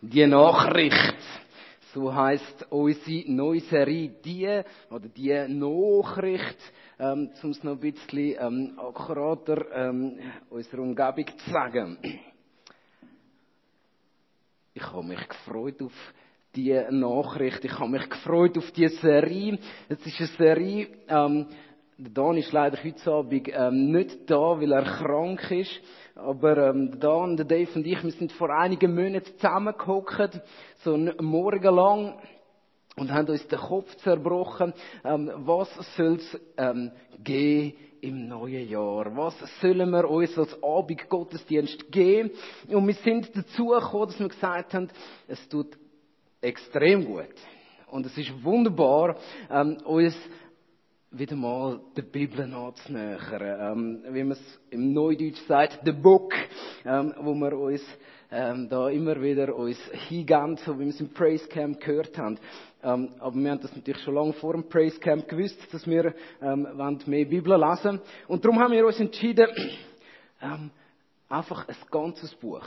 Die Nachricht. So heißt unsere neue Serie die oder die Nachricht, ähm, um es noch ein bisschen ähm, akkurater ähm, unserer Umgebung zu sagen. Ich habe mich gefreut auf die Nachricht. Ich habe mich gefreut auf die Serie. Es ist eine Serie, ähm, der Dan ist leider heute Abend ähm, nicht da, weil er krank ist. Aber ähm, der Dan, der Dave und ich, wir sind vor einigen Monaten zusammengehockt, so einen Morgen lang, und haben uns den Kopf zerbrochen. Ähm, was soll's ähm, gehen im neuen Jahr? Was sollen wir uns als Abendgottesdienst geben? Und wir sind dazu gekommen, dass wir gesagt haben, es tut extrem gut. Und es ist wunderbar, ähm, uns wieder mal der Bibel nachzunähern. Ähm, wie man es im Neudeutsch sagt, the book, ähm, wo wir uns ähm, da immer wieder uns hingehen, so wie wir es im Praise Camp gehört haben. Ähm, aber wir haben das natürlich schon lange vor dem Praise Camp gewusst, dass wir ähm, mehr Bibel lesen Und darum haben wir uns entschieden, ähm, Einfach ein ganzes Buch.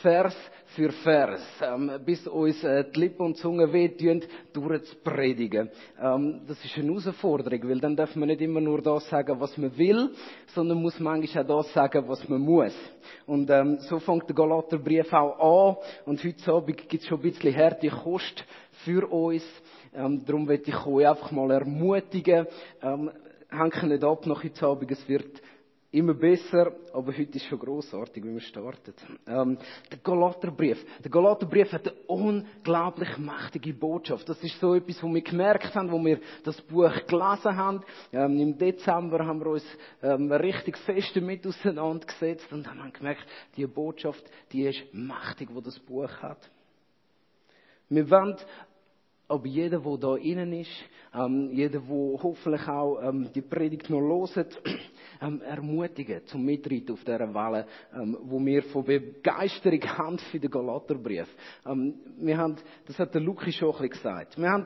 Vers für Vers. Ähm, bis uns äh, die Lippen und die Zunge wehtun, durchzupredigen. Ähm, das ist eine Herausforderung, weil dann darf man nicht immer nur das sagen, was man will, sondern muss manchmal auch das sagen, was man muss. Und ähm, so fängt der Galaterbrief auch an. Und heute Abend gibt es schon ein bisschen harte Kost für uns. Ähm, darum möchte ich euch einfach mal ermutigen. Ähm, hängt nicht ab nach heute Abend. Es wird immer besser, aber heute ist schon großartig, wie wir starten. Ähm, der Galaterbrief. Der Galaterbrief hat eine unglaublich mächtige Botschaft. Das ist so etwas, wo wir gemerkt haben, wo wir das Buch gelesen haben. Ähm, Im Dezember haben wir uns ähm, richtig fest damit auseinandergesetzt und haben gemerkt, die Botschaft, die ist mächtig, wo das Buch hat. Wir wollen aber jeder, der da innen ist, ähm, jeder, der hoffentlich auch ähm, die Predigt noch hört, ähm, ermutigen zum Mitreiten auf dieser Welle, ähm, wo wir von Begeisterung haben für den Galaterbrief. Ähm, wir haben, das hat der Luki schon ein bisschen gesagt. Wir haben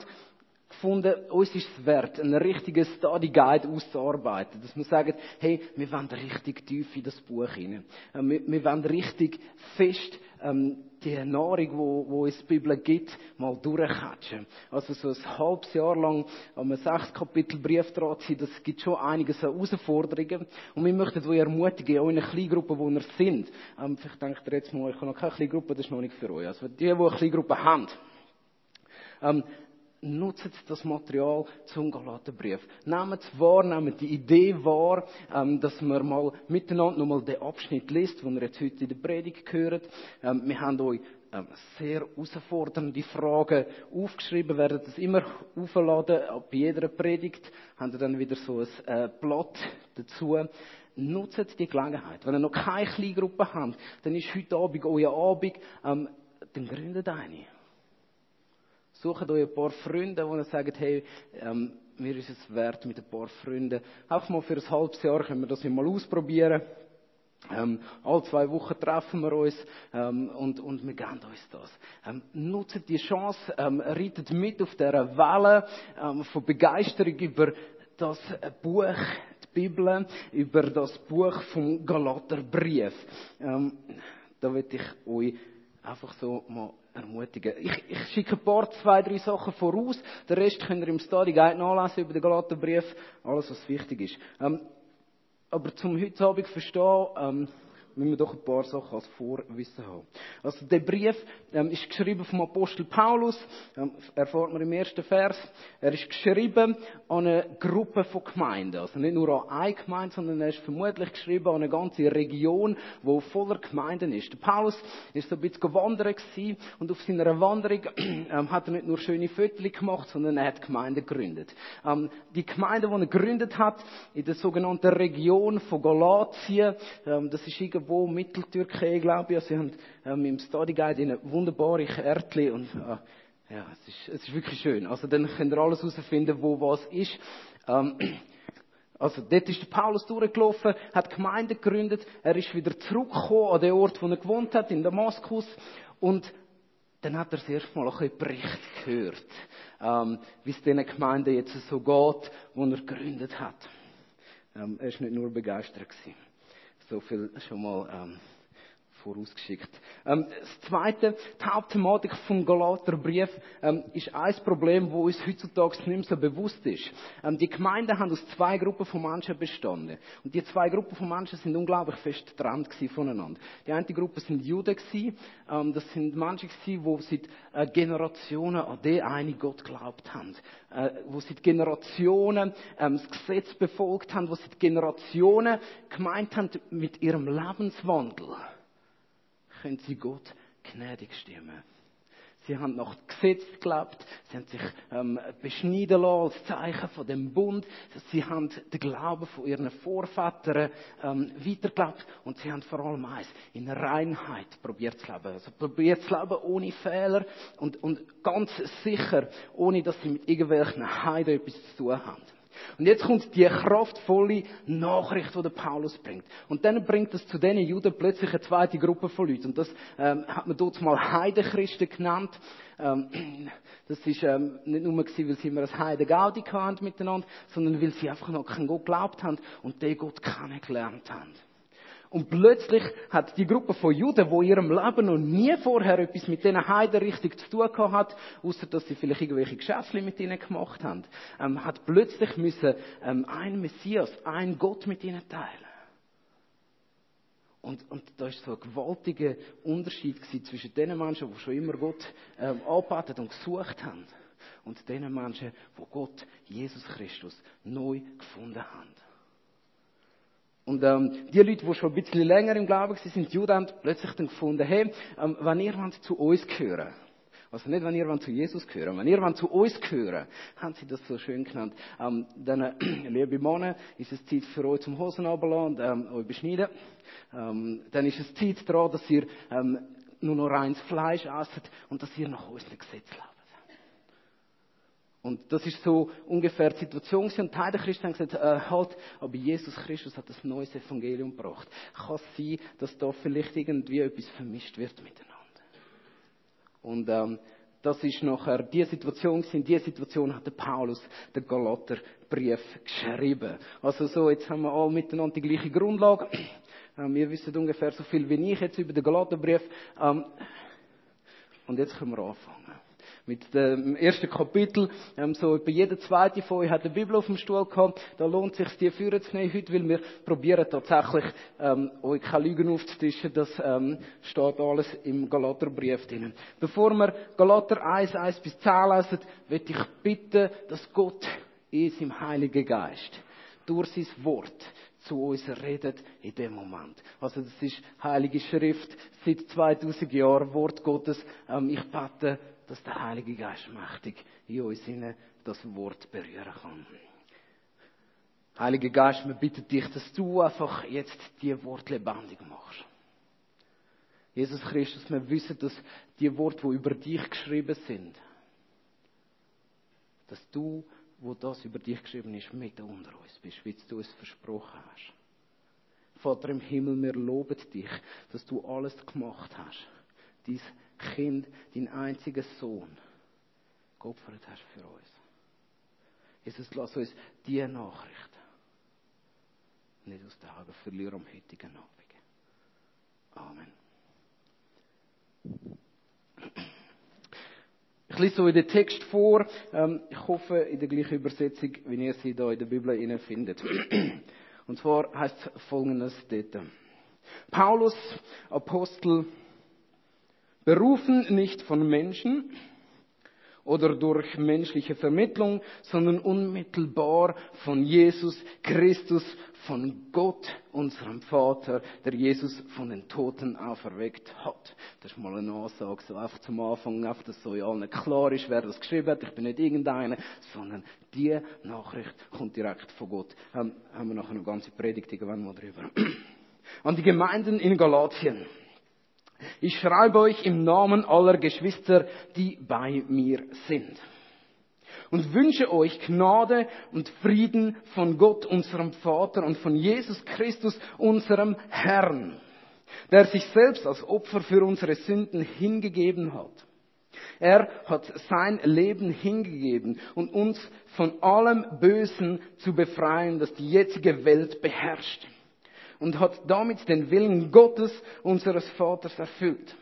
gefunden, uns ist es wert, einen richtigen Study Guide auszuarbeiten. Dass wir sagen, hey, wir wollen richtig tief in das Buch hinein. Ähm, wir, wir wollen richtig fest ähm, die Nahrung, wo, wo uns die Bibel gibt, mal durchkatschen. Also so ein halbes Jahr lang am sechs Kapitel Brief dran sein, das gibt schon einiges an Herausforderungen. Und wir möchten euch ermutigen, auch in einer Kleingruppe, wo ihr sind. Ähm, vielleicht denkt ihr jetzt mal, ich habe noch keine Kleingruppe, das ist noch nicht für euch. Also die, die eine Kleingruppe haben, ähm, nutzt das Material zum Galaterbrief. Nehmt es wahr, nehmt die Idee wahr, ähm, dass wir mal miteinander nochmal den Abschnitt liest, den ihr jetzt heute in der Predigt gehört. Ähm, wir haben euch ähm, sehr herausfordernde Fragen aufgeschrieben, werden das immer aufladen. Bei jeder Predigt haben wir dann wieder so ein äh, Blatt dazu. Nutzt die Gelegenheit. Wenn ihr noch keine Kleingruppe habt, dann ist heute Abend euer Abend, ähm, dann gründet eine. Sucht euch ein paar Freunde, die sagen, hey, ähm, mir ist es wert, mit ein paar Freunden, auch mal für ein halbes Jahr können wir das mal ausprobieren. Ähm, alle zwei Wochen treffen wir uns ähm, und, und wir geben uns das. Ähm, nutzt die Chance, ähm, reitet mit auf dieser Welle ähm, von Begeisterung über das Buch, die Bibel, über das Buch vom Galaterbrief. Ähm, da will ich euch einfach so mal ermutigen. Ich, ich schicke ein paar, zwei, drei Sachen voraus. Den Rest könnt ihr im Study Guide nachlesen über den Galaterbrief. Alles, was wichtig ist. Ähm, aber zum heute Abend verstehen, ähm, müssen wir doch ein paar Sachen als Vorwissen haben. Also der Brief ähm, ist geschrieben vom Apostel Paulus, ähm, erfahrt man im ersten Vers. Er ist geschrieben an eine Gruppe von Gemeinden, also nicht nur an eine Gemeinde, sondern er ist vermutlich geschrieben an eine ganze Region, wo voller Gemeinden ist. Der Paulus ist so ein bisschen gewesen, und auf seiner Wanderung ähm, hat er nicht nur schöne Fotos gemacht, sondern er hat Gemeinden gegründet. Ähm, die Gemeinde, die er gegründet hat, in der sogenannten Region von Galatien, ähm, das ist irgendwo irgendwo Mitteltürkei, glaube ich. Sie haben ähm, im Study Guide eine wunderbare Kärtchen und äh, ja, es ist, es ist wirklich schön. Also dann könnt ihr alles herausfinden, wo was ist. Ähm, also dort ist der Paulus durchgelaufen, hat Gemeinde gegründet, er ist wieder zurückgekommen an den Ort, wo er gewohnt hat, in Damaskus und dann hat er das erste Mal auch ein Bericht gehört, ähm, wie es diesen Gemeinden jetzt so geht, wo er gegründet hat. Ähm, er ist nicht nur begeistert gewesen. So viel schon mal ähm, vorausgeschickt. Ähm, das Zweite, die Hauptthematik vom Galaterbrief ähm, ist ein Problem, wo uns heutzutage nicht mehr so bewusst ist. Ähm, die Gemeinden haben aus zwei Gruppen von Menschen bestanden. Und die zwei Gruppen von Menschen sind unglaublich fest getrennt voneinander. Die eine Gruppe sind Juden gewesen, ähm, das sind Menschen gewesen, die seit äh, Generationen an den einen Gott geglaubt haben. Äh, wo seit Generationen ähm, das Gesetz befolgt haben, wo seit Generationen gemeint haben, mit ihrem Lebenswandel können sie Gott gnädig stimmen. Sie haben nach Gesetz geglaubt, sie haben sich ähm, beschneiden lassen als Zeichen von dem Bund, sie haben den Glauben von ihren Vorvätern ähm, weitergeglaubt und sie haben vor allem eins, in Reinheit probiert zu leben. Also probiert zu leben ohne Fehler und, und ganz sicher, ohne dass sie mit irgendwelchen Heiden etwas zu tun haben. Und jetzt kommt die kraftvolle Nachricht, die der Paulus bringt. Und dann bringt es zu diesen Juden plötzlich eine zweite Gruppe von Leuten. Und das ähm, hat man dort mal Heidenchristen genannt. Ähm, das ist ähm, nicht nur gewesen, weil sie immer ein Heidengaudi hatten miteinander, sondern weil sie einfach noch keinen Gott geglaubt haben und den Gott kennengelernt haben. Und plötzlich hat die Gruppe von Juden, wo in ihrem Leben noch nie vorher etwas mit diesen Heiden richtig zu tun gehabt hat, außer dass sie vielleicht irgendwelche Geschäfte mit ihnen gemacht haben, ähm, hat plötzlich müssen ähm, ein Messias, ein Gott mit ihnen teilen. Und, und da ist so ein gewaltiger Unterschied zwischen den Menschen, die schon immer Gott ähm, angebetet und gesucht haben, und den Menschen, die Gott, Jesus Christus, neu gefunden haben. Und ähm, die Leute, die schon ein bisschen länger im Glauben waren, sind Juden, haben plötzlich dann gefunden, hey, ähm, wenn ihr zu uns gehören, also nicht, wenn ihr zu Jesus gehören, wenn ihr zu uns gehören, haben sie das so schön genannt, ähm, dann, äh, liebe Männer, ist es Zeit für euch zum Hosen und ähm, euch beschneiden. Ähm, dann ist es Zeit daran, dass ihr ähm, nur noch reines Fleisch esst und dass ihr nach unseren Gesetz lebt. Und das ist so ungefähr die Situation. Und Teil der Christen haben gesagt, äh, halt, aber Jesus Christus hat das neues Evangelium gebracht. Kann es sein, dass da vielleicht irgendwie etwas vermischt wird miteinander? Und ähm, das ist nachher die Situation In Die Situation hat der Paulus den Galaterbrief geschrieben. Also so, jetzt haben wir alle miteinander die gleiche Grundlage. Ähm, wir wissen ungefähr so viel wie ich jetzt über den Galaterbrief. Ähm, und jetzt können wir anfangen mit dem ersten Kapitel. Ähm, so bei jeder zweite von euch hat eine Bibel auf dem Stuhl gehabt. Da lohnt es sich, die führen zu nehmen heute, weil wir probieren tatsächlich, ähm, euch keine Lügen aufzutischen. Das ähm, steht alles im Galaterbrief drin. Bevor wir Galater 1, 1 bis 10 lesen, möchte ich bitten, dass Gott in seinem Heiligen Geist durch sein Wort zu uns redet in dem Moment. Also das ist Heilige Schrift, seit 2000 Jahren Wort Gottes. Ähm, ich bete, dass der Heilige Geist mächtig in uns das Wort berühren kann. Heiliger Geist, wir bitten dich, dass du einfach jetzt die Wort lebendig machst. Jesus Christus, wir wissen, dass die Worte, die über dich geschrieben sind, dass du, wo das über dich geschrieben ist, mit unter uns bist, wie du es versprochen hast. Vater im Himmel, wir loben dich, dass du alles gemacht hast. Dies Kind, dein einziger Sohn, geopfert hast für uns. Jesus, lass uns diese Nachricht nicht aus den Augen verlieren am heutigen Abend. Amen. Ich lese in den Text vor. Ähm, ich hoffe, in der gleichen Übersetzung, wie ihr sie da in der Bibel findet. Und zwar heißt folgendes dort. Paulus, Apostel, Berufen nicht von Menschen oder durch menschliche Vermittlung, sondern unmittelbar von Jesus Christus, von Gott, unserem Vater, der Jesus von den Toten auferweckt hat. Das ist mal eine Aussage, so einfach zum Anfang, einfach, dass so ja allen klar ist, wer das geschrieben hat. Ich bin nicht irgendeiner, sondern die Nachricht kommt direkt von Gott. Haben wir nachher noch ganze Predigt irgendwann mal drüber. An die Gemeinden in Galatien. Ich schreibe euch im Namen aller Geschwister, die bei mir sind. Und wünsche euch Gnade und Frieden von Gott, unserem Vater und von Jesus Christus, unserem Herrn, der sich selbst als Opfer für unsere Sünden hingegeben hat. Er hat sein Leben hingegeben, um uns von allem Bösen zu befreien, das die jetzige Welt beherrscht und hat damit den Willen Gottes, unseres Vaters, erfüllt,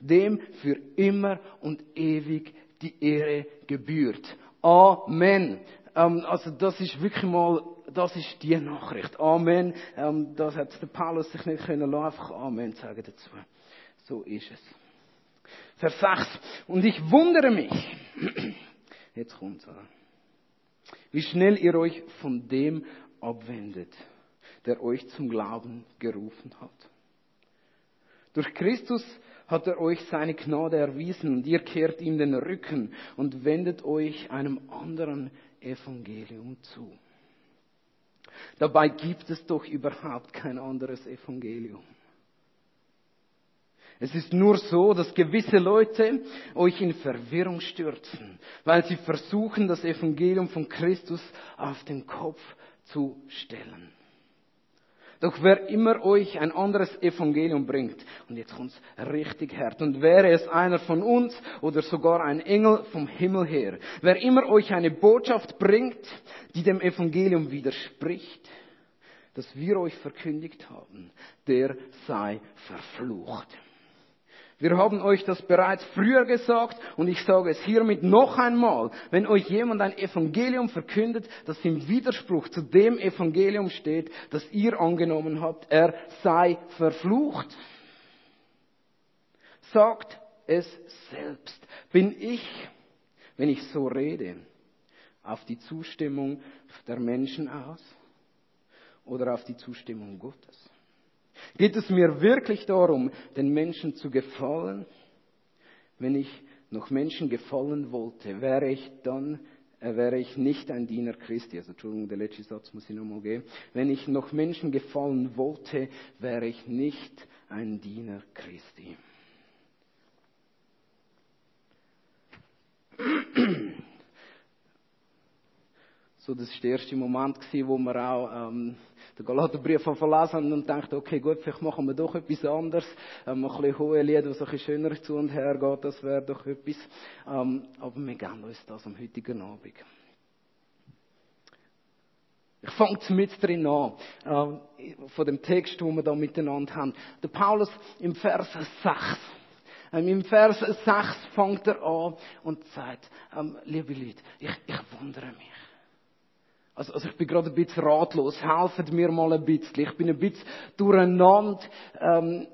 dem für immer und ewig die Ehre gebührt. Amen. Ähm, also das ist wirklich mal, das ist die Nachricht. Amen. Ähm, das hat der Paulus sich nicht können lassen, einfach Amen sagen dazu. So ist es. Vers 6. Und ich wundere mich. Jetzt kommt's. Wie schnell ihr euch von dem abwendet, der euch zum Glauben gerufen hat. Durch Christus hat er euch seine Gnade erwiesen und ihr kehrt ihm den Rücken und wendet euch einem anderen Evangelium zu. Dabei gibt es doch überhaupt kein anderes Evangelium. Es ist nur so, dass gewisse Leute euch in Verwirrung stürzen, weil sie versuchen, das Evangelium von Christus auf den Kopf zu stellen. Doch wer immer euch ein anderes Evangelium bringt, und jetzt kommt's richtig hart, und wäre es einer von uns oder sogar ein Engel vom Himmel her, wer immer euch eine Botschaft bringt, die dem Evangelium widerspricht, das wir euch verkündigt haben, der sei verflucht. Wir haben euch das bereits früher gesagt und ich sage es hiermit noch einmal. Wenn euch jemand ein Evangelium verkündet, das im Widerspruch zu dem Evangelium steht, das ihr angenommen habt, er sei verflucht. Sagt es selbst. Bin ich, wenn ich so rede, auf die Zustimmung der Menschen aus oder auf die Zustimmung Gottes? Geht es mir wirklich darum, den Menschen zu gefallen? Wenn ich noch Menschen gefallen wollte, wäre ich dann, äh, wäre ich nicht ein Diener Christi. Also Entschuldigung, der letzte Satz muss ich nochmal gehen. Wenn ich noch Menschen gefallen wollte, wäre ich nicht ein Diener Christi. So, das war der erste Moment, wo wir auch ähm, den Galaterbrief verlassen und dachte, okay, gut, vielleicht machen wir doch etwas anderes. Ähm, ein bisschen hohe Lieder, was ein bisschen schöner zu und her geht, das wäre doch etwas. Ähm, aber wir geben uns das am heutigen Abend. Ich fange mit drin an, äh, von dem Text, den wir da miteinander haben. Der Paulus im Vers 6. Ähm, Im Vers 6 fängt er an und sagt, ähm, liebe Leute, ich, ich wundere mich. Also, also ich bin gerade ein bisschen ratlos. Helfet mir mal ein bisschen. Ich bin ein bisschen durcheinander. Ähm,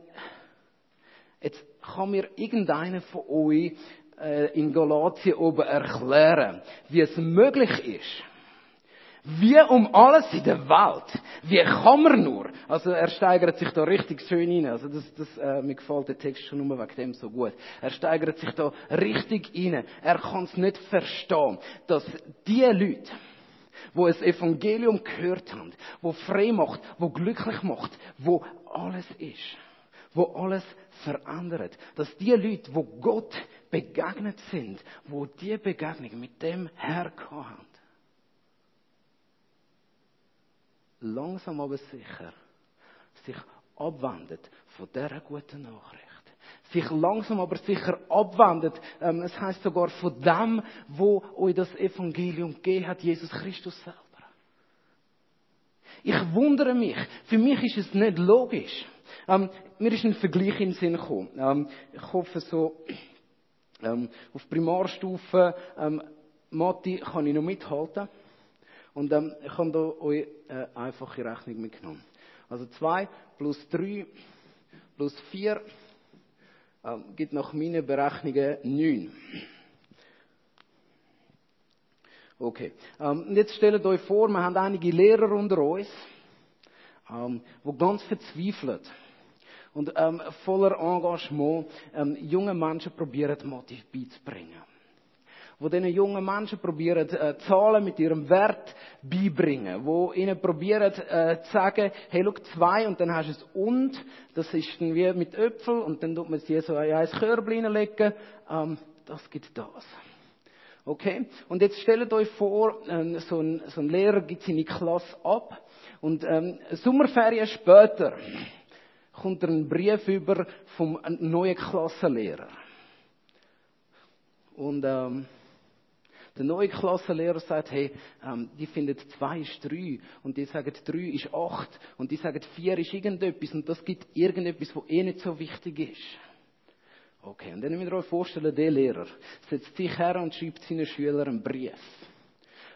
jetzt kann mir irgendeiner von euch äh, in Galatien oben erklären, wie es möglich ist, wie um alles in der Welt, wie kann man nur, also er steigert sich da richtig schön rein, also das, das äh, mir gefällt der Text schon nur wegen dem so gut. Er steigert sich da richtig rein. Er kann es nicht verstehen, dass die Leute, wo es Evangelium gehört haben, wo frei macht, wo glücklich macht, wo alles ist, wo alles verändert. Dass die Leute, wo Gott begegnet sind, wo die Begegnung mit dem Herr haben, langsam aber sicher sich abwendet von dieser guten Nachricht sich langsam aber sicher abwendet. Ähm, es heißt sogar von dem, wo euch das Evangelium gegeben hat, Jesus Christus selber. Ich wundere mich. Für mich ist es nicht logisch. Ähm, mir ist ein Vergleich in den Sinn gekommen. Ähm, ich hoffe so, ähm, auf Primarstufe, ähm, Matti kann ich noch mithalten. Und ähm, ich habe da euch äh, einfache Rechnung mitgenommen. Also 2 plus 3 plus 4 ähm, gibt nach meinen Berechnungen neun. Okay. Ähm, jetzt stellt euch vor, wir haben einige Lehrer unter uns, ähm, die ganz verzweifelt und ähm, voller Engagement ähm, junge Menschen probieren, Motiv beizubringen wo diesen jungen Menschen probieren, äh, Zahlen mit ihrem Wert beibringen, wo ihnen probieren äh, zu sagen, hey, schau, zwei und dann hast du es und, das ist dann wie mit Äpfel und dann tut man sie so in ein Körbchen reinlegen, ähm, das gibt das. Okay? Und jetzt stellt euch vor, ähm, so, ein, so ein Lehrer gibt seine Klasse ab und ähm, Sommerferien später kommt einen Brief über vom neuen Klassenlehrer. Und ähm, der neue Klassenlehrer sagt, hey, ähm, die finden zwei ist drei und die sagen drei ist acht und die sagen vier ist irgendetwas und das gibt irgendetwas, wo eh nicht so wichtig ist. Okay, und dann müsst ihr euch vorstellen, der Lehrer setzt sich her und schreibt seinen Schülern einen Brief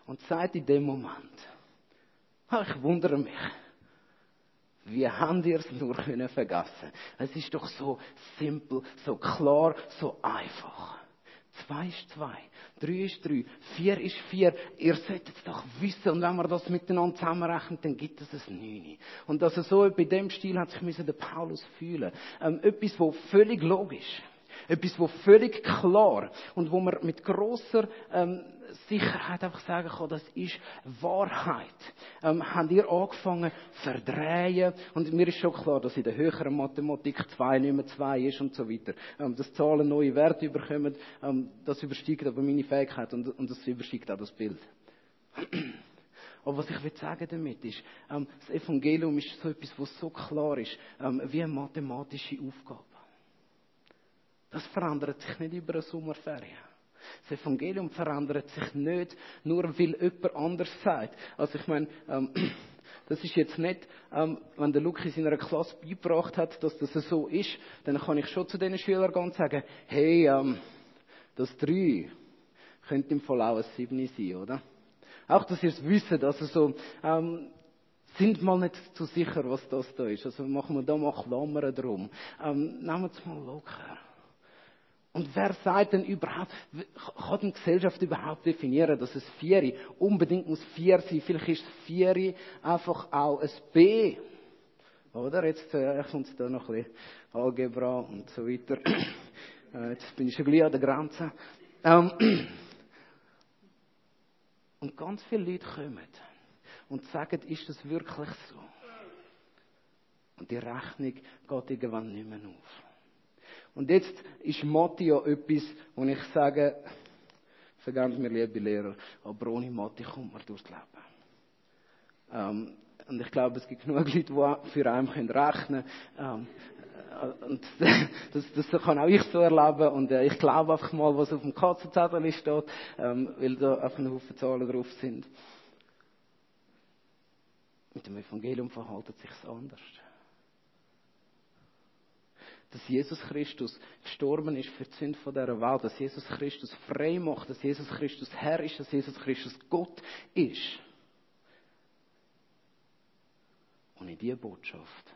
und sagt in dem Moment, ich wundere mich, wie habt ihr es nur können vergessen? Es ist doch so simpel, so klar, so einfach. Zwei ist zwei, drei ist drei, vier ist vier. Ihr solltet es doch wissen. Und wenn wir das miteinander zusammenrechnen, dann gibt es ein Neune. Und also so bei dem Stil hat sich der Paulus fühlen. Ähm, etwas, wo völlig logisch etwas, wo völlig klar und wo man mit großer ähm, Sicherheit einfach sagen kann, das ist Wahrheit. Ähm, habt ihr angefangen verdrehen und mir ist schon klar, dass in der höheren Mathematik 2 nicht mehr 2 ist und so weiter. Ähm, dass Zahlen neue Werte überkommen, ähm, das übersteigt aber meine Fähigkeit und, und das übersteigt auch das Bild. Aber was ich will sagen damit ist, ähm, das Evangelium ist so etwas, was so klar ist, ähm, wie eine mathematische Aufgabe. Das verändert sich nicht über eine Sommerferien. Das Evangelium verändert sich nicht, nur weil jemand anders sagt. Also ich meine, ähm, das ist jetzt nicht, ähm, wenn der Luke in seiner Klasse beigebracht hat, dass das so ist, dann kann ich schon zu den Schülern gehen und sagen, hey, ähm, das 3 könnte im Fall auch ein 7 sein, oder? Auch, dass ihr es wisst, also so, ähm, sind mal nicht zu sicher, was das da ist. Also machen wir da mal Klammern drum. Ähm, nehmen wir es mal locker. Und wer sagt denn überhaupt, kann die Gesellschaft überhaupt definieren, dass es Vieri unbedingt muss vier sein? Vielleicht ist Vieri einfach auch ein B. Oder? Jetzt äh, kommt da noch ein bisschen Algebra und so weiter. Äh, jetzt bin ich schon gleich an der Grenze. Ähm, und ganz viele Leute kommen und sagen, ist das wirklich so? Und die Rechnung geht irgendwann nicht mehr auf. Und jetzt ist Mathe ja etwas, wo ich sage, vergebt mir, liebe Lehrer, aber ohne Mathe kommt man durchs Leben. Ähm, und ich glaube, es gibt genug Leute, die für einen rechnen können. Ähm, äh, und das, das kann auch ich so erleben. Und äh, ich glaube einfach mal, was auf dem Katzenzettel steht, ähm, weil da einfach ein Haufen Zahlen drauf sind. Mit dem Evangelium verhaltet sich anders dass Jesus Christus gestorben ist für die Sünde dieser Welt, dass Jesus Christus frei macht, dass Jesus Christus Herr ist, dass Jesus Christus Gott ist. Und in diese Botschaft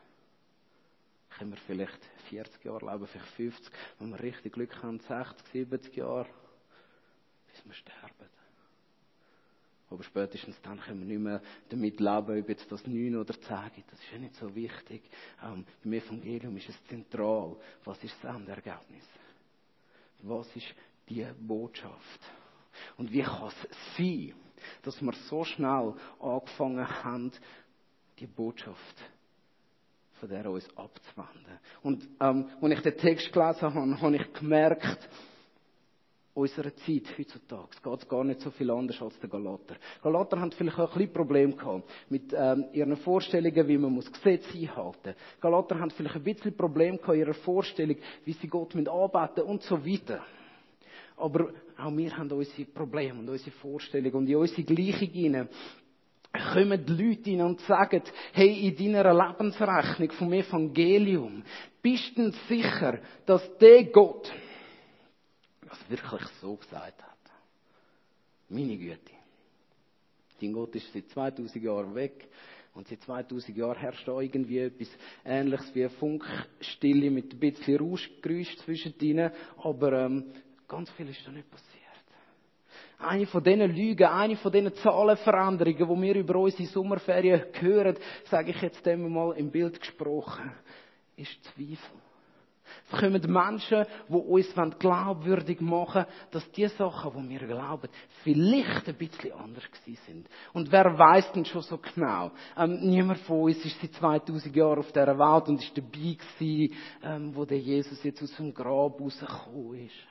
können wir vielleicht 40 Jahre leben, vielleicht 50, wenn wir richtig Glück haben, 60, 70 Jahre, bis wir sterben. Aber spätestens dann können wir nicht mehr damit leben, ob jetzt das neun oder zehn gibt. Das ist ja nicht so wichtig. Ähm, Im Evangelium ist es zentral. Was ist das Endergebnis? Was ist die Botschaft? Und wie kann es sein, dass wir so schnell angefangen haben, die Botschaft von der uns abzuwenden? Und ähm, als ich den Text gelesen habe, habe ich gemerkt, unserer Zeit heutzutage geht gar nicht so viel anders als der Galater. Galater haben vielleicht auch ein bisschen Probleme gehabt mit ähm, ihren Vorstellungen, wie man muss Gesetze einhalten. Galater haben vielleicht ein bisschen Probleme gehabt ihrer Vorstellung, wie sie Gott mit anbeten und so weiter. Aber auch wir haben unsere Probleme und unsere Vorstellungen und in unsere Gleichung hinein kommen die Leute hin und sagen, hey, in deiner Lebensrechnung vom Evangelium, bist du sicher, dass der Gott, das wirklich so gesagt hat. Meine Güte. Dein Gott ist seit 2000 Jahren weg. Und seit 2000 Jahren herrscht da irgendwie etwas Ähnliches wie eine Funkstille mit ein bisschen Rauschgeräusch zwischen ihnen. Aber ähm, ganz viel ist da nicht passiert. Eine von diesen Lügen, eine von diesen Zahlenveränderungen, die wir über unsere Sommerferien hören, sage ich jetzt einmal im Bild gesprochen, ist Zweifel. Es kommen Menschen, die uns glaubwürdig machen dass die Sachen, die wir glauben, vielleicht ein bisschen anders gewesen sind. Und wer weiß denn schon so genau? Ähm, niemand von uns ist seit 2000 Jahren auf dieser Welt und ist dabei gewesen, ähm, wo der Jesus jetzt aus dem Grab rausgekommen ist.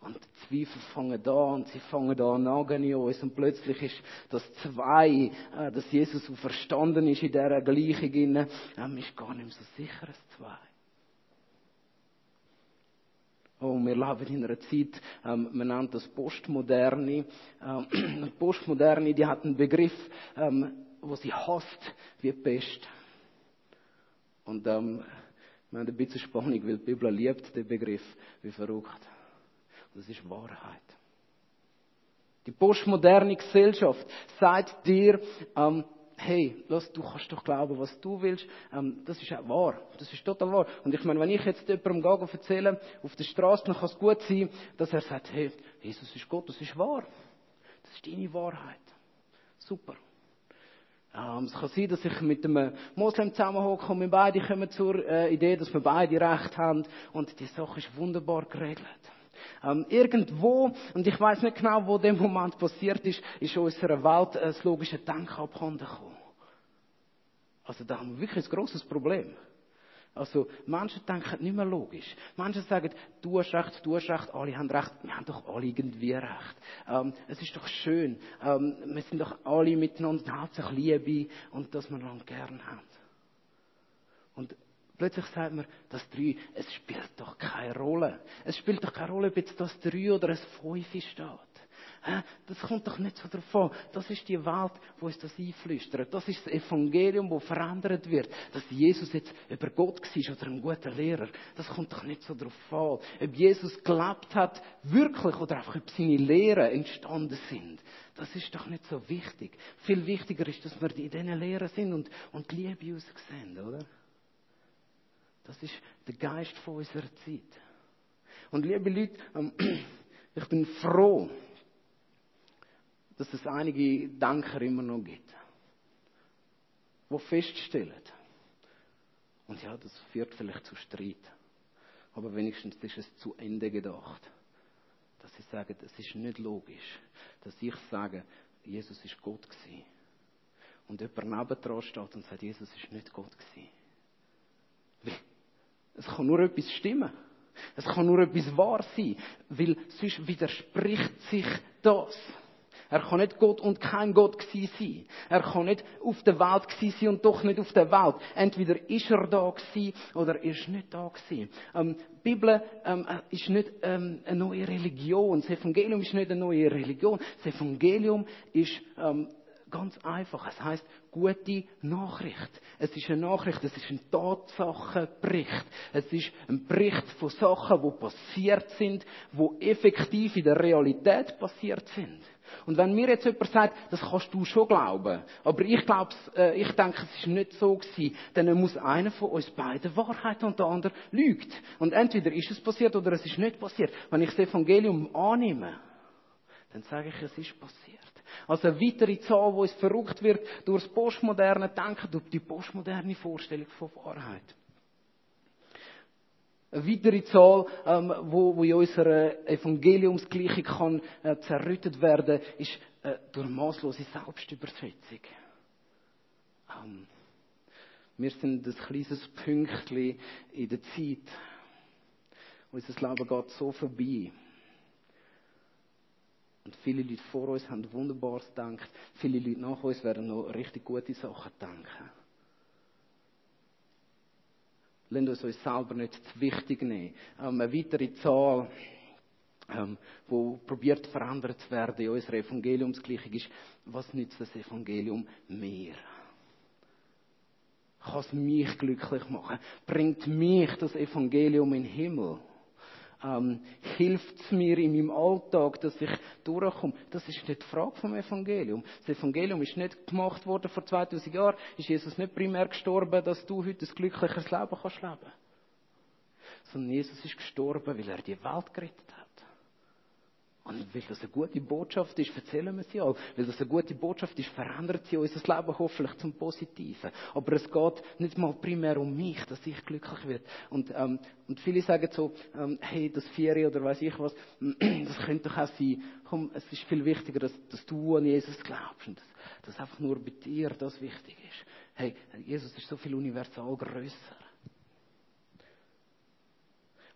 Und die Zweifel fangen da und sie fangen da an nagen in uns. Und plötzlich ist das Zwei, äh, dass Jesus so verstanden ist in dieser Gleichung, ähm, ist gar nicht mehr so sicher, das Zwei. Oh, wir leben in einer Zeit, ähm, man nennt das Postmoderne. Ähm, Postmoderne, die hat einen Begriff, ähm, wo sie hasst wie die Pest. Und ähm, wir haben ein bisschen Spannung, weil die Bibel liebt den Begriff wie verrückt. Das ist Wahrheit. Die postmoderne Gesellschaft sagt dir, ähm, hey, lass, du kannst doch glauben, was du willst. Ähm, das ist auch wahr. Das ist total wahr. Und ich meine, wenn ich jetzt jemandem gehe erzähle, auf der Straße, dann kann es gut sein, dass er sagt, hey, Jesus ist Gott, das ist wahr. Das ist deine Wahrheit. Super. Ähm, es kann sein, dass ich mit einem Moslem zusammenhocke und wir beide kommen zur äh, Idee, dass wir beide Recht haben und die Sache ist wunderbar geregelt. Ähm, irgendwo, und ich weiß nicht genau, wo der Moment passiert ist, ist unserer Welt äh, das logische Denken abhanden gekommen. Also da haben wir wirklich ein grosses Problem. Also, Menschen denken nicht mehr logisch. Menschen sagen, du hast recht, du hast recht, alle haben recht. Wir haben doch alle irgendwie recht. Ähm, es ist doch schön. Ähm, wir sind doch alle miteinander, hauptsächlich Liebe und dass wir einander gern haben. Und plötzlich sagt man, das Drei, es spielt doch keine Rolle. Es spielt doch keine Rolle, ob jetzt das Drei oder das Fünf steht. Das kommt doch nicht so drauf an. Das ist die Welt, wo uns das einflüstert. Das ist das Evangelium, wo verändert wird. Dass Jesus jetzt über Gott war oder ein guter Lehrer. Das kommt doch nicht so drauf an. Ob Jesus gelebt hat, wirklich, oder einfach ob seine Lehren entstanden sind. Das ist doch nicht so wichtig. Viel wichtiger ist, dass wir in diesen Lehren sind und, und die Liebe raussehen, oder? Das ist der Geist von unserer Zeit. Und liebe Leute, ähm, ich bin froh, dass es einige Denker immer noch gibt, die feststellen, und ja, das führt vielleicht zu Streit, aber wenigstens ist es zu Ende gedacht, dass sie sagen, es ist nicht logisch, dass ich sage, Jesus ist Gott gewesen. Und jemand nebendran steht und sagt, Jesus ist nicht Gott gewesen. Es kann nur etwas stimmen. Es kann nur etwas wahr sein, weil sonst widerspricht sich das. Er kann nicht Gott und kein Gott gewesen sein. Er kann nicht auf der Welt gewesen sein und doch nicht auf der Welt. Entweder ist er da gewesen oder ist nicht da gewesen. Ähm, die Bibel ähm, ist nicht ähm, eine neue Religion. Das Evangelium ist nicht eine neue Religion. Das Evangelium ist ähm, ganz einfach. Es heißt gute Nachricht. Es ist eine Nachricht, es ist ein Tatsachenbericht. Es ist ein Bericht von Sachen, die passiert sind, die effektiv in der Realität passiert sind. Und wenn mir jetzt jemand sagt, das kannst du schon glauben, aber ich glaube, äh, ich denke, es ist nicht so gewesen, dann muss einer von uns beiden Wahrheit und der andere lügt. Und entweder ist es passiert oder es ist nicht passiert. Wenn ich das Evangelium annehme, dann sage ich, es ist passiert. Also eine weitere Zahl, wo es verrückt wird durch das postmoderne Denken, durch die postmoderne Vorstellung von Wahrheit. Eine weitere Zahl, ähm, wo, wo in unserer Evangeliumsgleichung kann äh, zerrüttet werden, ist äh, durch maßlose Selbstüberschätzung. Ähm, wir sind ein kleines Pünktchen in der Zeit. Unser Leben geht so vorbei. Und viele Leute vor uns haben Wunderbares gedacht. Viele Leute nach uns werden noch richtig gute Sachen denken. Lasst uns uns selber nicht zu wichtig nehmen. Ähm, eine weitere Zahl, ähm, wo probiert verändert zu werden in unserer Evangeliumsgleichung ist, was nützt das Evangelium mir? Kann es mich glücklich machen? Bringt mich das Evangelium in den Himmel? Ähm, hilft es mir in meinem Alltag, dass ich durchkomme. Das ist nicht die Frage vom Evangelium. Das Evangelium ist nicht gemacht worden vor 2000 Jahren. Ist Jesus nicht primär gestorben, dass du heute ein glückliches Leben kannst leben? Sondern Jesus ist gestorben, weil er die Welt gerettet hat. Und weil das eine gute Botschaft ist, erzählen wir sie auch. Weil das eine gute Botschaft ist, verändert sie unser Leben hoffentlich zum Positiven. Aber es geht nicht mal primär um mich, dass ich glücklich werde. Und, ähm, und viele sagen so, ähm, hey, das Vieri oder weiß ich was, das könnte doch auch sein. Komm, es ist viel wichtiger, dass, dass du an Jesus glaubst. Und dass, dass einfach nur bei dir das wichtig ist. Hey, Jesus ist so viel universal grösser.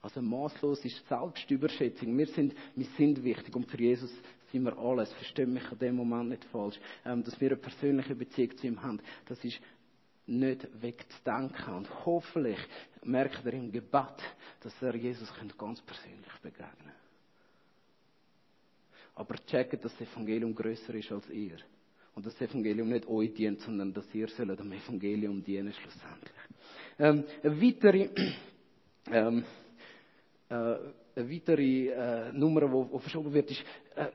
Also maßlos ist Selbstüberschätzung. Wir sind, wir sind wichtig und für Jesus sind wir alles. Verstehe mich in dem Moment nicht falsch. Ähm, dass wir eine persönliche Beziehung zu ihm haben, das ist nicht wegzudenken. Und hoffentlich merkt er im Gebet, dass er Jesus ganz persönlich begegnen kann. Aber checkt, dass das Evangelium größer ist als ihr. Und das Evangelium nicht euch dient, sondern dass ihr dem Evangelium dienen schlussendlich. Ähm, eine weitere, ähm, äh, weitere äh, Nummer, die verschoben wird, ist äh, äh,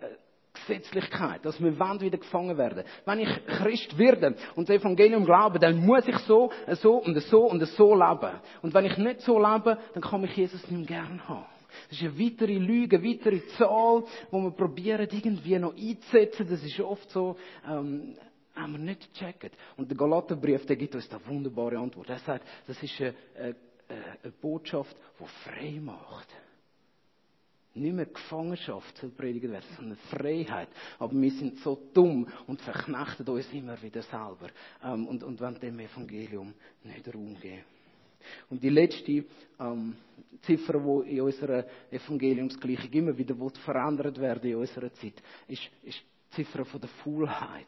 Gesetzlichkeit, dass wir wollen wieder gefangen werden. Wenn ich Christ werde und das Evangelium glaube, dann muss ich so, so und so und so leben. Und wenn ich nicht so lebe, dann kann mich Jesus nicht mehr gern haben. Das ist eine weitere Lüge, eine weitere Zahl, wo wir probieren, irgendwie noch einzusetzen. Das ist oft so, ähm, haben wir nicht gecheckt. Und der Galaterbrief, der gibt uns da wunderbare Antwort. Er sagt, das ist eine, eine, eine Botschaft, die frei macht. Nicht mehr Gefangenschaft soll predigt werden, sondern Freiheit. Aber wir sind so dumm und verknechten uns immer wieder selber. Ähm, und, und wollen dem Evangelium nicht Raum. Und die letzte ähm, Ziffer, die in unserer Evangeliumsgleichung immer wieder verändert werden in unserer Zeit, ist, ist die Ziffer von der Faulheit.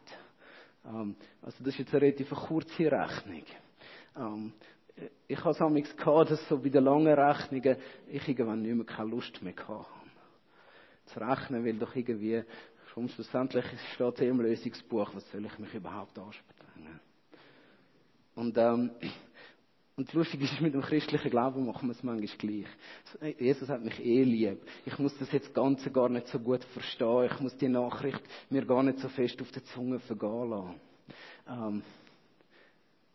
Ähm, also das ist jetzt eine relativ kurze Rechnung. Ähm, ich habe es amigs gehabt, dass so bei den langen Rechnungen ich irgendwann nicht mehr keine Lust mehr hatte. Zu rechnen, weil doch irgendwie, schlussendlich steht es im Lösungsbuch, was soll ich mich überhaupt anstrengen? Und, ähm, und lustig ist, mit dem christlichen Glauben machen wir es manchmal gleich. Jesus hat mich eh lieb. Ich muss das jetzt Ganze gar nicht so gut verstehen. Ich muss die Nachricht mir gar nicht so fest auf die Zunge vergehen lassen. Ähm,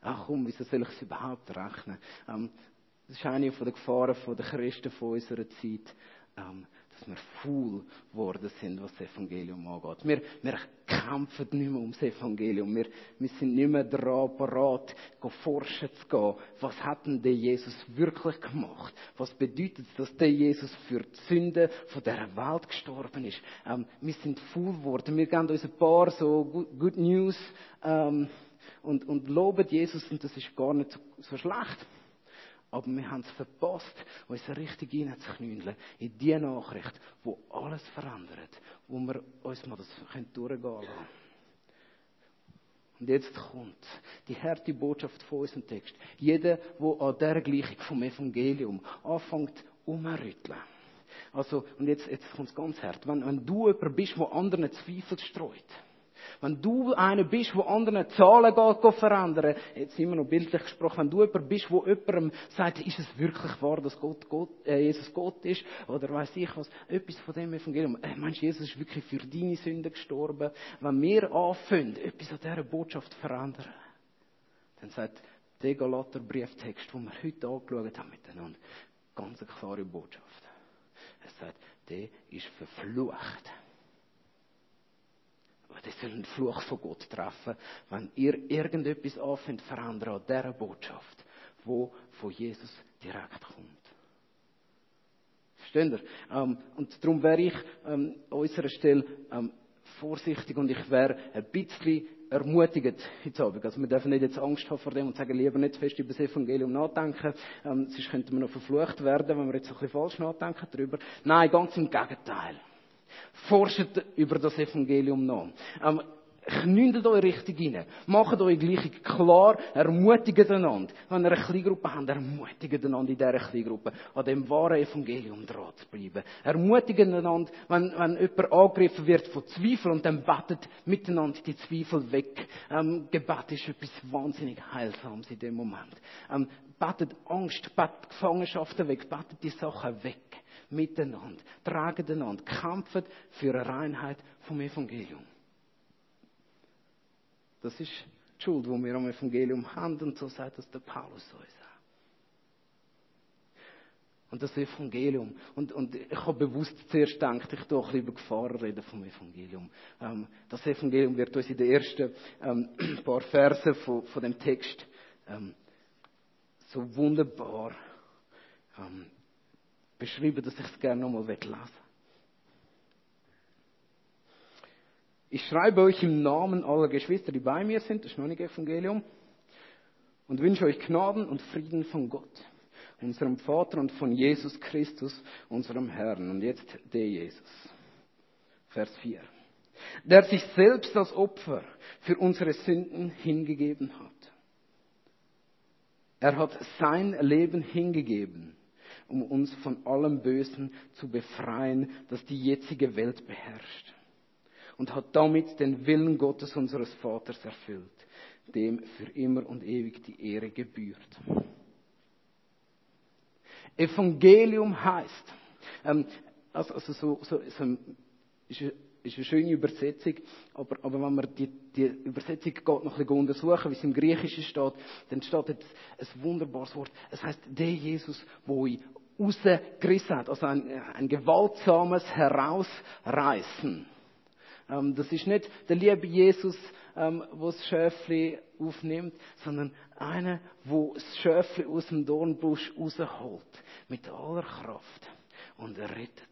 ach komm, wieso soll ich es überhaupt rechnen? Ähm, das ist eine von den Gefahren der Christen von unserer Zeit. Ähm, dass wir faul geworden sind, was das Evangelium angeht. Wir, wir kämpfen nicht mehr ums Evangelium. Wir, wir sind nicht mehr dran, parat, forschen zu gehen. Was hat denn der Jesus wirklich gemacht? Was bedeutet es, dass der Jesus für die Sünde von dieser Welt gestorben ist? Ähm, wir sind faul geworden. Wir geben uns ein paar so Good, good News ähm, und, und loben Jesus und das ist gar nicht so, schlecht. Aber wir haben es verpasst, uns richtig reinzuknündeln in die Nachricht, wo alles verändert, wo wir uns mal das durchgehen lassen und jetzt kommt die harte Botschaft von unserem Text. Jeder, der an dieser Gleichung vom Evangelium anfängt, umzurütteln. Also, und jetzt, jetzt kommt es ganz hart. Wenn, wenn du jemand bist, der anderen Zweifel streut, wenn du einer bist, der anderen Zahlen geht, verändern, jetzt immer noch bildlich gesprochen, wenn du jemand bist, der jemandem sagt, ist es wirklich wahr, dass Gott, Gott äh, Jesus Gott ist, oder weiß ich was, etwas von dem Evangelium, äh, meinst Jesus ist wirklich für deine Sünden gestorben, wenn wir anfangen, etwas an dieser Botschaft zu verändern, dann sagt der Galater Brieftext, den wir heute angeschaut haben miteinander, ganz eine klare Botschaft. Er sagt, der ist verflucht das soll ein Fluch von Gott treffen, wenn ihr irgendetwas anfängt verändern an dieser Botschaft, wo von Jesus direkt kommt. Versteht ihr? Ähm, und darum wäre ich ähm, an unserer Stelle ähm, vorsichtig und ich wäre ein bisschen ermutigend heute Abend. Also wir dürfen nicht jetzt Angst haben vor dem und sagen, lieber nicht fest über das Evangelium nachdenken, ähm, sonst könnte man noch verflucht werden, wenn wir jetzt ein bisschen falsch nachdenken darüber. Nein, ganz im Gegenteil. Forscht über das Evangelium nach. Ähm, Knündet euch richtig rein. Macht euch Gleichung klar. Ermutigt einander. Wenn ihr eine Kleingruppe habt, ermutigt einander in dieser Kleingruppe, an dem wahren Evangelium dran zu bleiben. Ermutigt einander, wenn, wenn jemand angegriffen wird von Zweifel und dann betet miteinander die Zweifel weg. Ähm, Gebet ist etwas wahnsinnig Heilsames in dem Moment. Ähm, betet Angst, betet Gefangenschaften weg, betet die Sachen weg miteinander, tragen einander, kämpfen für eine Reinheit vom Evangelium. Das ist die Schuld, die wir am Evangelium haben, und so sagt das der Paulus uns auch. Und das Evangelium. Und, und ich habe bewusst zuerst gedacht, ich tue lieber Gefahren reden vom Evangelium. Ähm, das Evangelium wird uns in den ersten ähm, paar Versen von, von dem Text ähm, so wunderbar ähm, beschrieben, dass ich es gerne nochmal lesen Ich schreibe euch im Namen aller Geschwister, die bei mir sind, das ist nicht Evangelium, und wünsche euch Gnaden und Frieden von Gott, unserem Vater und von Jesus Christus, unserem Herrn. Und jetzt der Jesus. Vers 4. Der sich selbst als Opfer für unsere Sünden hingegeben hat Er hat sein Leben hingegeben, um uns von allem Bösen zu befreien, das die jetzige Welt beherrscht. Und hat damit den Willen Gottes unseres Vaters erfüllt, dem für immer und ewig die Ehre gebührt. Evangelium heißt, ähm, also, also so, so, so ist eine schöne Übersetzung, aber, aber wenn man die, die Übersetzung geht noch ein bisschen untersuchen, wie es im Griechischen steht, dann steht jetzt ein wunderbares Wort. Es heißt der Jesus, wo ich rausgerissen hat, also ein, ein gewaltsames Herausreißen. Ähm, das ist nicht der liebe Jesus, ähm, wo das Schöfli aufnimmt, sondern einer, wo das Schöfli aus dem Dornbusch rausholt. Mit aller Kraft. Und er rettet.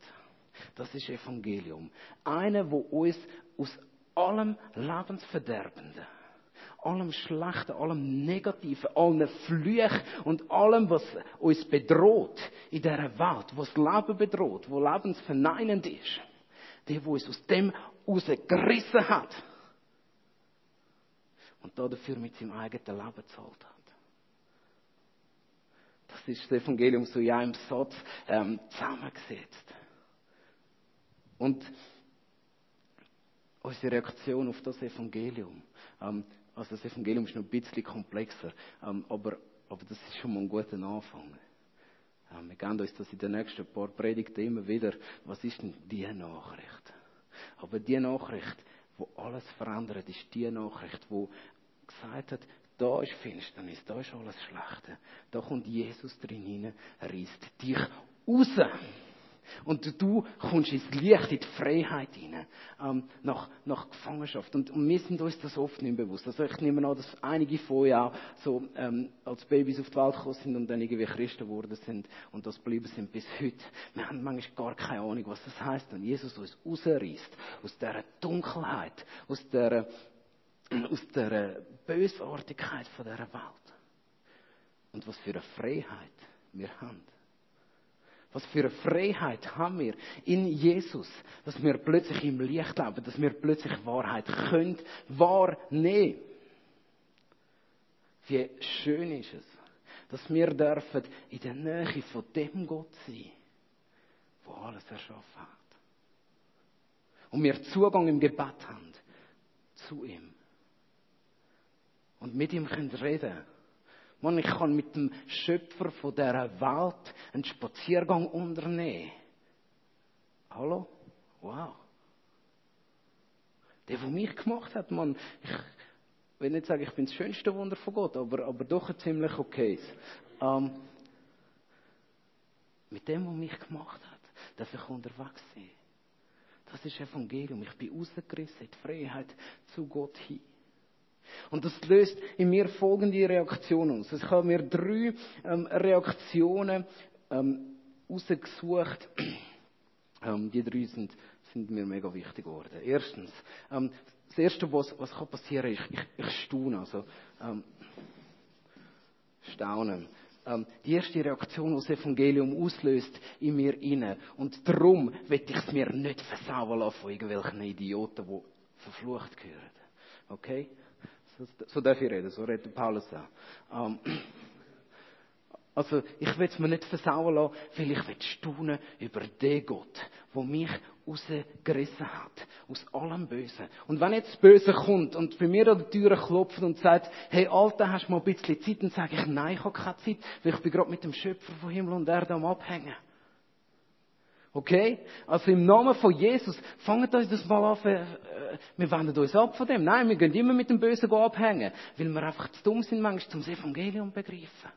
Das ist Evangelium. Einer, wo uns aus allem Lebensverderbenden, allem Schlechten, allem Negativen, allen Flüchen und allem, was uns bedroht in dieser Welt, was das Leben bedroht, wo lebensverneinend ist, der, wo uns aus dem rausgerissen hat und dafür mit seinem eigenen Leben gezahlt hat. Das ist das Evangelium so ja im Satz ähm, zusammengesetzt. Und unsere Reaktion auf das Evangelium, ähm, also das Evangelium ist noch ein bisschen komplexer, ähm, aber, aber das ist schon mal ein guter Anfang. Ähm, wir geben uns das in den nächsten paar Predigten immer wieder. Was ist denn die Nachricht? Aber die Nachricht, wo alles verändert, ist die Nachricht, wo gesagt hat, da ist Finsternis, da ist alles Schlechte. Da kommt Jesus drin hinein, reißt dich raus. Und du kommst ins Licht, in die Freiheit hinein, ähm, nach, nach Gefangenschaft. Und, und, wir sind uns das oft nicht bewusst. Also ich nehme an, dass einige von euch auch so ähm, als Babys auf die Welt gekommen sind und dann irgendwie Christen geworden sind und das geblieben sind bis heute. Wir haben manchmal gar keine Ahnung, was das heißt, wenn Jesus uns rausreißt aus dieser Dunkelheit, aus dieser, aus dieser Bösartigkeit von dieser Welt. Und was für eine Freiheit wir haben. Was für eine Freiheit haben wir in Jesus, dass wir plötzlich im Licht leben, dass wir plötzlich Wahrheit können wahrnehmen. Wie schön ist es, dass wir dürfen in der Nähe von dem Gott sein, wo alles erschaffen hat. Und wir Zugang im Gebet haben zu ihm. Und mit ihm können reden Mann, ich kann mit dem Schöpfer von dieser Welt einen Spaziergang unternehmen. Hallo? Wow. Der, der mich gemacht hat, Mann, ich will nicht sagen, ich bin das schönste Wunder von Gott, aber, aber doch ein ziemlich okay. Ähm, mit dem, der mich gemacht hat, darf ich unterwegs sein. Das ist Evangelium. Ich bin rausgerissen die Freiheit zu Gott hin. Und das löst in mir folgende Reaktionen aus. Ich habe mir drei ähm, Reaktionen ähm, rausgesucht. Ähm, die drei sind, sind mir mega wichtig geworden. Erstens, ähm, das Erste, was, was kann passieren, ist, ich, ich staune. Also, ähm, staunen. Ähm, die erste Reaktion, die das Evangelium auslöst in mir inne. Und darum will ich es mir nicht versauen lassen von irgendwelchen Idioten, die verflucht gehören. Okay? So darf ich reden, so redet Paulus auch. Ähm, also, ich will es mir nicht versauen lassen, weil ich will staunen über den Gott, der mich rausgerissen hat. Aus allem Bösen. Und wenn jetzt das Böse kommt und bei mir an die Tür klopft und sagt, hey Alter, hast du mal ein bisschen Zeit? Dann sage ich, nein, ich habe keine Zeit, weil ich bin gerade mit dem Schöpfer von Himmel und Erde am Abhängen. Okay? Also im Namen von Jesus, fangen uns das mal an, äh, wir wenden uns ab von dem. Nein, wir gehen immer mit dem Bösen abhängen, weil wir einfach zu dumm sind, manchmal zum Evangelium begreifen.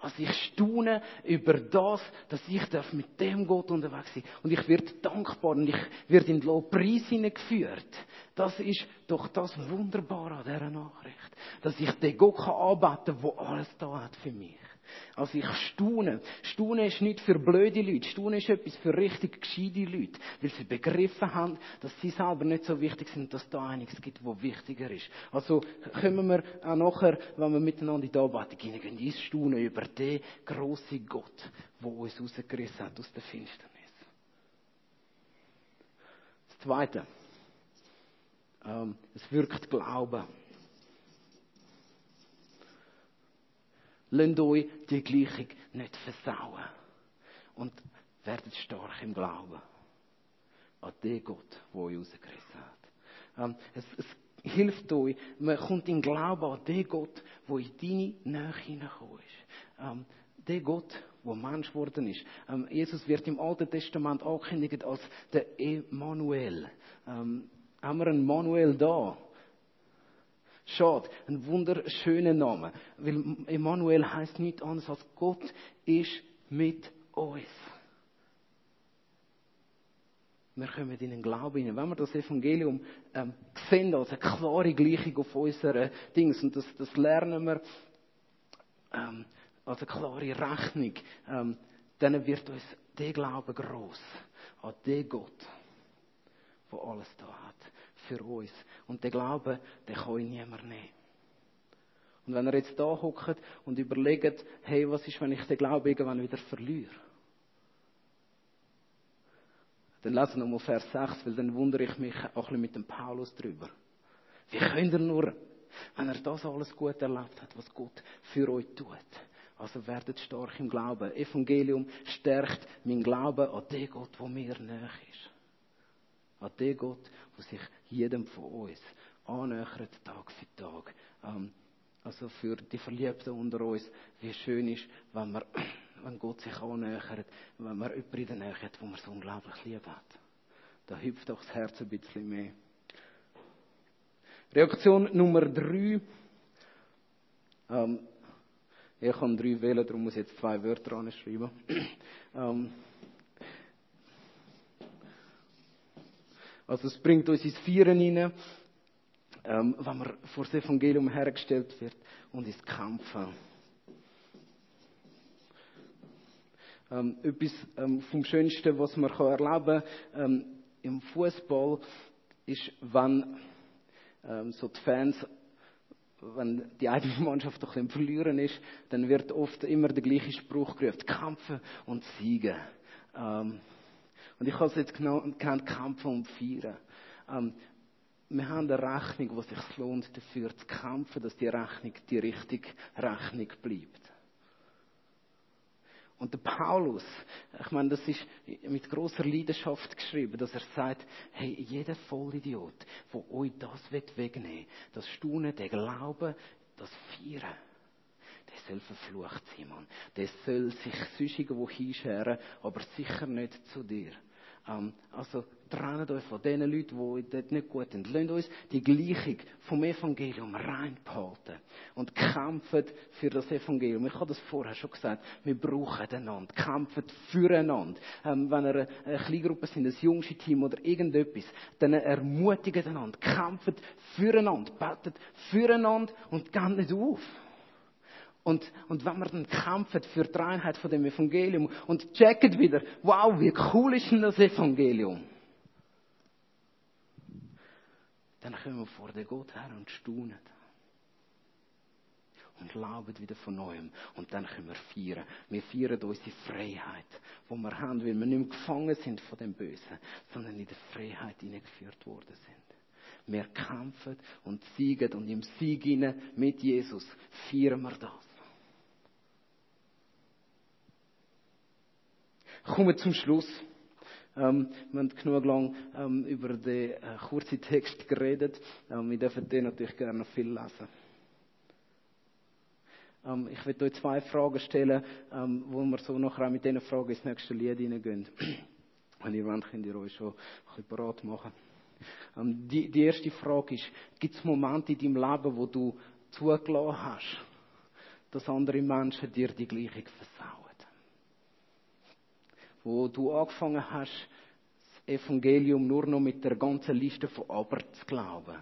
Also ich staune über das, dass ich darf mit dem Gott unterwegs sein Und ich werde dankbar und ich werde in den Lobpreis hineingeführt. Das ist doch das Wunderbare an dieser Nachricht. Dass ich den Gott anbeten kann, der alles da hat für mich. Also ich staune. Staune ist nicht für blöde Leute. Staune ist etwas für richtig gescheite Leute. Weil sie begriffen haben, dass sie selber nicht so wichtig sind, dass da einiges gibt, was wichtiger ist. Also können wir auch nachher, wenn wir miteinander in die Anbetung hineingehen, ins Staunen über den grossen Gott, der uns rausgerissen hat aus der Finsternis. Das Zweite. Ähm, es wirkt Glauben. Lasst euch die Gleichung nicht versauen. Und werdet stark im Glauben an den Gott, der euch rausgerissen hat. Ähm, es, es hilft euch, man kommt in Glauben an den Gott, der in deine Nähe hineingekommen ist. Ähm, der Gott, der Mensch geworden ist. Ähm, Jesus wird im Alten Testament angekündigt als der Emanuel. Ähm, haben wir einen Manuel da? Schade, ein wunderschöner Name. Weil Emanuel heißt nichts anderes als Gott ist mit uns. Wir kommen in den Glauben hinein. Wenn wir das Evangelium ähm, sehen, als eine klare Gleichung auf unsere Dings, und das, das lernen wir ähm, als eine klare Rechnung, ähm, dann wird uns der Glaube groß an den Gott, der alles da hat für uns. Und der Glaube, den kann ich niemand nehmen. Und wenn er jetzt da hockt und überlegt, hey, was ist, wenn ich den Glauben irgendwann wieder verliere? Dann lesen wir mal Vers 6, weil dann wundere ich mich auch ein bisschen mit dem Paulus drüber. Wie könnt ihr nur, wenn er das alles gut erlebt hat, was Gott für euch tut? Also werdet stark im Glauben. Evangelium stärkt mein Glauben an den Gott, der mir näher ist. An den Gott, der sich jedem von uns annähert, Tag für Tag. Ähm, also für die Verliebten unter uns, wie schön ist, wenn wir wenn Gott sich annähert, wenn man jemanden in der Nähe hat, wo man so unglaublich lieb hat. Da hüpft doch das Herz ein bisschen mehr. Reaktion Nummer drei. Ähm, ich habe drei wählen, darum muss ich jetzt zwei Wörter anschreiben. ähm, also es bringt uns ins Vieren hinein, ähm, wenn man vor das Evangelium hergestellt wird und ins Kämpfen. ähm, etwas ähm, vom Schönsten, was man kann erleben kann ähm, im Fußball, ist, wenn ähm, so die Fans, wenn die eine Mannschaft doch ein verlieren ist, dann wird oft immer der gleiche Spruch gerufen: Kämpfen und siegen. Ähm, und ich habe es jetzt genannt, kämpfen und feiern. Ähm, wir haben eine Rechnung, die sich lohnt dafür zu kämpfen, dass die Rechnung die richtige Rechnung bleibt. Und der Paulus, ich meine, das ist mit großer Leidenschaft geschrieben, dass er sagt, hey, jeder Vollidiot, der euch das wegnehmen will, das Staunen, der Glaube, das Feiern, der soll verflucht sein, Mann. Der soll sich sonst irgendwo hinscheren, aber sicher nicht zu dir. Ähm, also trennt euch von den Leuten, die dort nicht gut sind. Lasst uns die Gleichung vom Evangelium reinbehalten und kämpfen für das Evangelium. Ich habe das vorher schon gesagt. Wir brauchen einander. Kämpfen füreinander. Ähm, wenn ihr eine Kleingruppe sind, ein jungsches Team oder irgendetwas, dann ermutigen einander. Kämpfen füreinander. Betet füreinander und geht nicht auf. Und, und wenn wir dann kämpfen für die Reinheit von dem Evangelium und checken wieder, wow, wie cool ist denn das Evangelium? Dann kommen wir vor den Gott her und staunen. Und laufen wieder von neuem. Und dann können wir feiern. Wir feiern unsere Freiheit, die wir haben, weil wir nicht mehr gefangen sind von dem Bösen, sondern in der Freiheit hineingeführt worden sind. Wir kämpfen und siegen und im Sieg mit Jesus feiern wir das. Kommen wir zum Schluss. Ähm, wir haben genug lang ähm, über den äh, kurzen Text geredet. Ähm, wir dürfen den natürlich gerne noch viel lesen. Ähm, ich werde euch zwei Fragen stellen, ähm, wo wir so nachher auch mit diesen Fragen ins nächste Lied hineingehen. Wenn ihr wollt, könnt ihr euch schon ein bisschen parat machen. Ähm, die, die erste Frage ist, gibt es Momente in deinem Leben, wo du zugelassen hast, dass andere Menschen dir die Gleichung versauen? Wo du angefangen hast, das Evangelium nur noch mit der ganzen Liste von Aber zu glauben.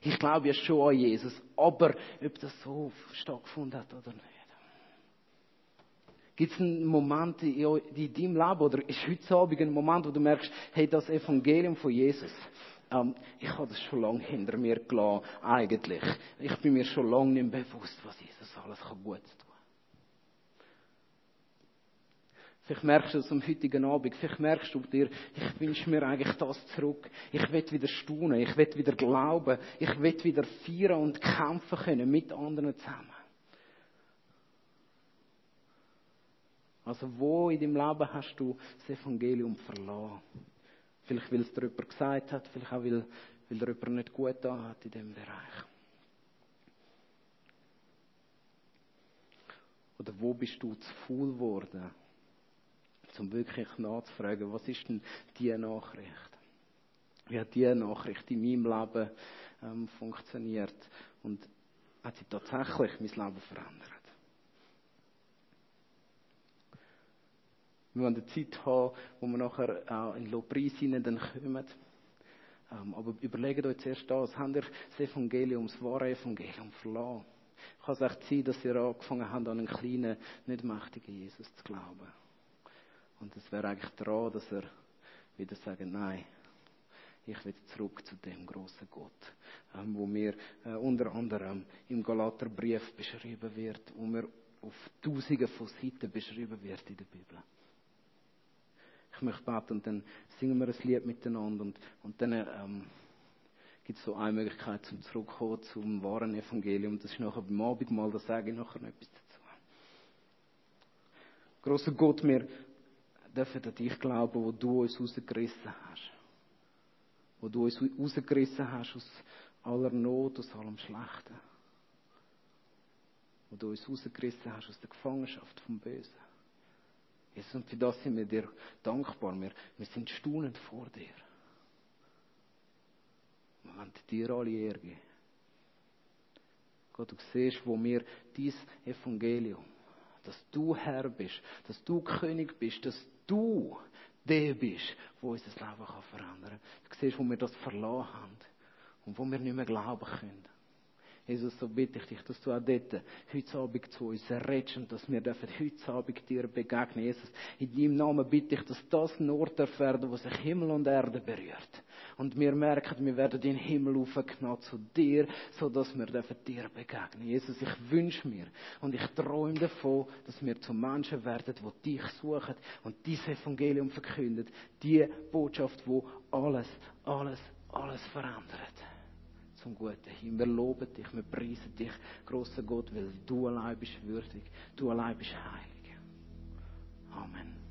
Ich glaube ja schon an Jesus, aber ob das so stattgefunden hat oder nicht. Gibt es einen Moment in deinem Leben oder ist heute Abend ein Moment, wo du merkst, hey, das Evangelium von Jesus, ähm, ich habe das schon lange hinter mir gelassen, eigentlich. Ich bin mir schon lange nicht bewusst, was Jesus alles gut tun Vielleicht merkst du es am heutigen Abend. Vielleicht merkst du dir, ich wünsche mir eigentlich das zurück. Ich will wieder staunen. Ich will wieder glauben. Ich will wieder feiern und kämpfen können mit anderen zusammen. Also wo in deinem Leben hast du das Evangelium verloren? Vielleicht, weil es dir jemand gesagt hat, vielleicht auch, weil, weil dir jemand nicht gut da hat in diesem Bereich. Oder wo bist du zu faul geworden, um wirklich nachzufragen, was ist denn die Nachricht? Wie hat diese Nachricht in meinem Leben ähm, funktioniert? Und hat sie tatsächlich mein Leben verändert? Wir wollen eine Zeit haben, wo wir nachher auch in Lobpreis dann kommen. Ähm, aber überlegt euch zuerst das. Habt ihr das Evangelium, das wahre Evangelium verloren? Kann es echt sein, dass ihr angefangen habt, an einen kleinen, nicht mächtigen Jesus zu glauben? Und es wäre eigentlich dran, dass er wieder sagt, nein, ich will zurück zu dem großen Gott, ähm, wo mir äh, unter anderem im Galaterbrief beschrieben wird, wo mir auf Tausenden von Seiten beschrieben wird in der Bibel. Ich möchte beten und dann singen wir ein Lied miteinander und, und dann ähm, gibt es so eine Möglichkeit zum Zurückkommen zum wahren Evangelium. Das ist nachher beim Abendmahl, da sage ich nachher noch etwas dazu. Großer Gott, wir dürfen an dich glauben, wo du uns rausgerissen hast wo du uns rausgerissen hast aus aller Not, aus allem Schlechten. Wo du uns rausgerissen hast aus der Gefangenschaft vom Bösen. Jesus, und für das sind wir dir dankbar. Wir, wir sind staunend vor dir. Wir wollen dir alle Ehre geben. Gott, du siehst, wo wir dies Evangelium, dass du Herr bist, dass du König bist, dass du der bist, der unser Leben verändern kann. Du siehst, wo wir das verloren haben und wo wir nicht mehr glauben können. Jesus, so bitte ich dich, dass du auch dort heute Abend zu uns redest und dass wir dürfen heute Abend dir begegnen. Jesus, in deinem Namen bitte ich, dass das ein Ort erfährt, wo sich Himmel und Erde berührt. Und wir merken, wir werden den Himmel aufgenommen zu dir, so dass wir dürfen dir begegnen. Jesus, ich wünsche mir und ich träume davon, dass wir zu Menschen werden, die dich suchen und dieses Evangelium verkündet. Die Botschaft, wo alles, alles, alles verändert zum Guten hin. Wir loben dich, wir preisen dich, großer Gott, weil du allein bist würdig, du allein bist heilig. Amen.